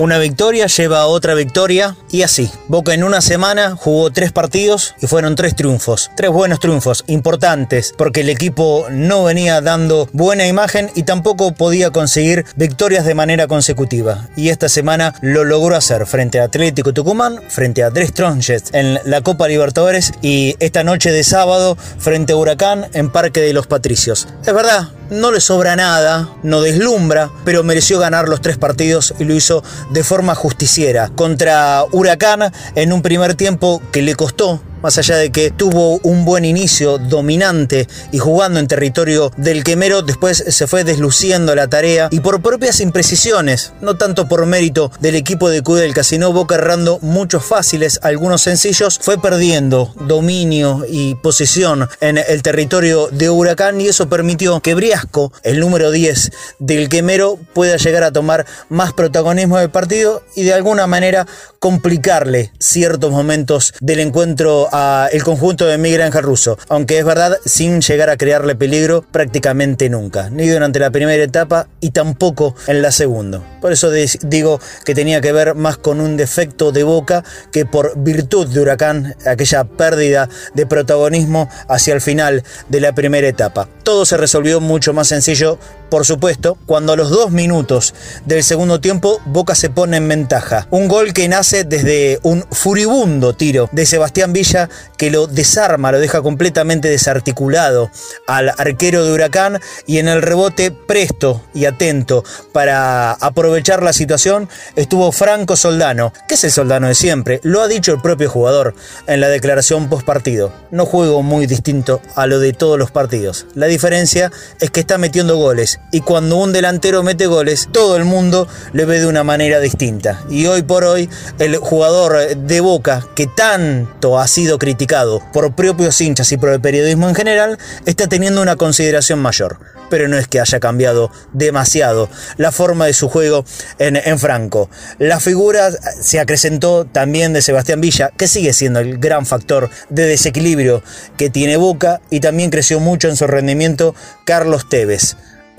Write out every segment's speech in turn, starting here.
Una victoria lleva a otra victoria y así. Boca en una semana jugó tres partidos y fueron tres triunfos. Tres buenos triunfos, importantes, porque el equipo no venía dando buena imagen y tampoco podía conseguir victorias de manera consecutiva. Y esta semana lo logró hacer frente a Atlético Tucumán, frente a Dres Strongest en la Copa Libertadores y esta noche de sábado frente a Huracán en Parque de los Patricios. Es verdad, no le sobra nada, no deslumbra, pero mereció ganar los tres partidos y lo hizo de forma justiciera. Contra Huracán en un primer tiempo que le costó más allá de que tuvo un buen inicio dominante y jugando en territorio del quemero, después se fue desluciendo la tarea y por propias imprecisiones, no tanto por mérito del equipo de Cude del Casino, Boca errando muchos fáciles, algunos sencillos, fue perdiendo dominio y posición en el territorio de Huracán y eso permitió que Briasco, el número 10 del quemero, pueda llegar a tomar más protagonismo del partido y de alguna manera complicarle ciertos momentos del encuentro el conjunto de Miguel Ángel Russo, aunque es verdad sin llegar a crearle peligro prácticamente nunca, ni durante la primera etapa y tampoco en la segunda. Por eso digo que tenía que ver más con un defecto de boca que por virtud de Huracán, aquella pérdida de protagonismo hacia el final de la primera etapa. Todo se resolvió mucho más sencillo, por supuesto, cuando a los dos minutos del segundo tiempo Boca se pone en ventaja. Un gol que nace desde un furibundo tiro de Sebastián Villa que lo desarma, lo deja completamente desarticulado al arquero de Huracán y en el rebote presto y atento para aprovechar la situación estuvo Franco Soldano, que es el Soldano de siempre, lo ha dicho el propio jugador en la declaración post partido. No juego muy distinto a lo de todos los partidos. La diferencia es que está metiendo goles y cuando un delantero mete goles, todo el mundo le ve de una manera distinta. Y hoy por hoy el jugador de Boca que tanto ha sido criticado por propios hinchas y por el periodismo en general, está teniendo una consideración mayor. Pero no es que haya cambiado demasiado la forma de su juego en, en Franco. La figura se acrecentó también de Sebastián Villa, que sigue siendo el gran factor de desequilibrio que tiene Boca, y también creció mucho en su rendimiento Carlos Tevez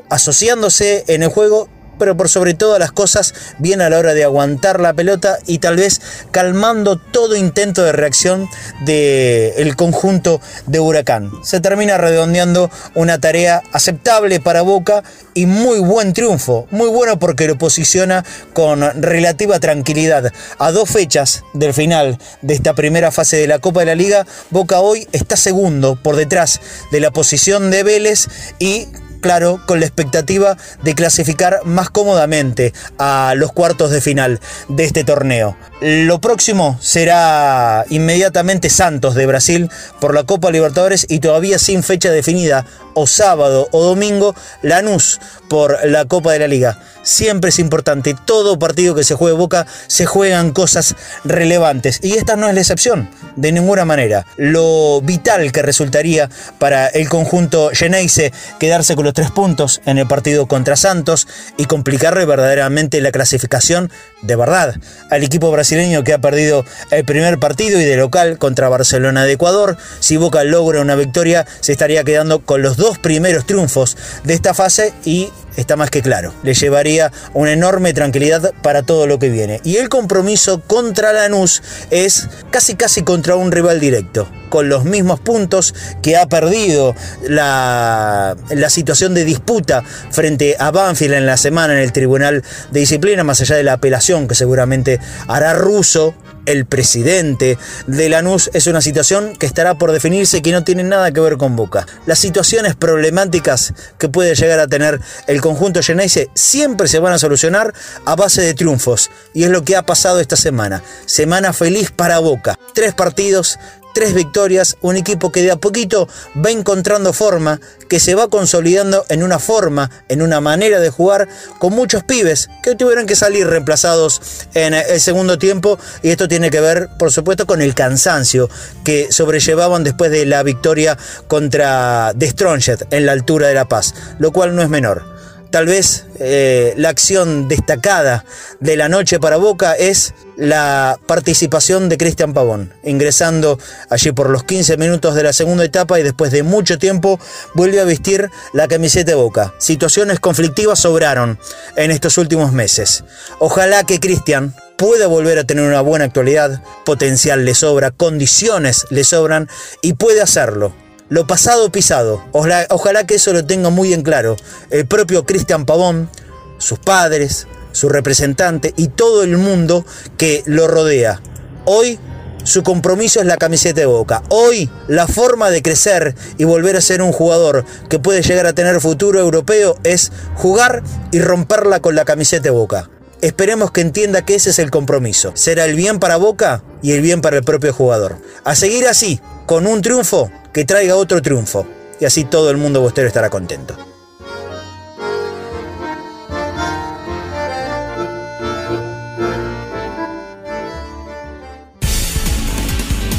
asociándose en el juego pero por sobre todas las cosas bien a la hora de aguantar la pelota y tal vez calmando todo intento de reacción del conjunto de Huracán. Se termina redondeando una tarea aceptable para Boca y muy buen triunfo, muy bueno porque lo posiciona con relativa tranquilidad. A dos fechas del final de esta primera fase de la Copa de la Liga, Boca hoy está segundo por detrás de la posición de Vélez y claro, con la expectativa de clasificar más cómodamente a los cuartos de final de este torneo. Lo próximo será inmediatamente Santos de Brasil por la Copa Libertadores y todavía sin fecha definida, o sábado o domingo, Lanús por la Copa de la Liga. Siempre es importante, todo partido que se juegue Boca se juegan cosas relevantes y esta no es la excepción, de ninguna manera. Lo vital que resultaría para el conjunto Geneise quedarse con los tres puntos en el partido contra Santos y complicarle verdaderamente la clasificación de verdad al equipo brasileño que ha perdido el primer partido y de local contra Barcelona de Ecuador. Si Boca logra una victoria, se estaría quedando con los dos primeros triunfos de esta fase y está más que claro. Le llevaría una enorme tranquilidad para todo lo que viene. Y el compromiso contra Lanús es casi casi contra un rival directo con los mismos puntos que ha perdido la, situación de disputa frente a Banfield en la semana en el Tribunal de Disciplina, más allá de la apelación que seguramente hará Russo el presidente de Lanús es una situación que estará por definirse que no tiene nada que ver con Boca. Las situaciones problemáticas que puede llegar a tener el conjunto Geneise siempre se van a solucionar a base de triunfos y es lo que ha pasado esta semana. Semana feliz para Boca. Tres partidos, tres victorias, un equipo que de a poquito va encontrando forma, que se va consolidando en una forma, en una manera de jugar, con muchos pibes que tuvieron que salir reemplazados en el segundo tiempo, y esto tiene que ver, por supuesto, con el cansancio que sobrellevaban después de la victoria contra The Strongest en la altura de La Paz, lo cual no es menor. Tal vez eh, la acción destacada de la noche para Boca es la participación de Cristian Pavón, ingresando allí por los 15 minutos de la segunda etapa y después de mucho tiempo vuelve a vestir la camiseta de Boca. Situaciones conflictivas sobraron en estos últimos meses. Ojalá que Cristian pueda volver a tener una buena actualidad, potencial le sobra, condiciones le sobran y puede hacerlo lo pasado pisado. Ojalá, que eso lo tenga muy en claro el propio Cristian Pavón, sus padres, su representante y todo el mundo que lo rodea. Hoy su compromiso es la camiseta de boca. Hoy la forma de crecer y volver a ser un jugador que puede llegar a tener futuro europeo es jugar y romperla con la camiseta de boca. Esperemos que entienda que ese es el compromiso. Será el bien para Boca y el bien para el propio jugador. A seguir así, con un triunfo que traiga otro triunfo. Y así todo el mundo bostero estará contento.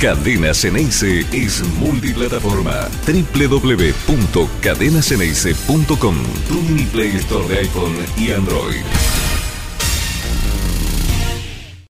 Cadena Ceneice es multiplataforma. www.cadenaceneice.com Tu mini Play Store de iPhone y Android.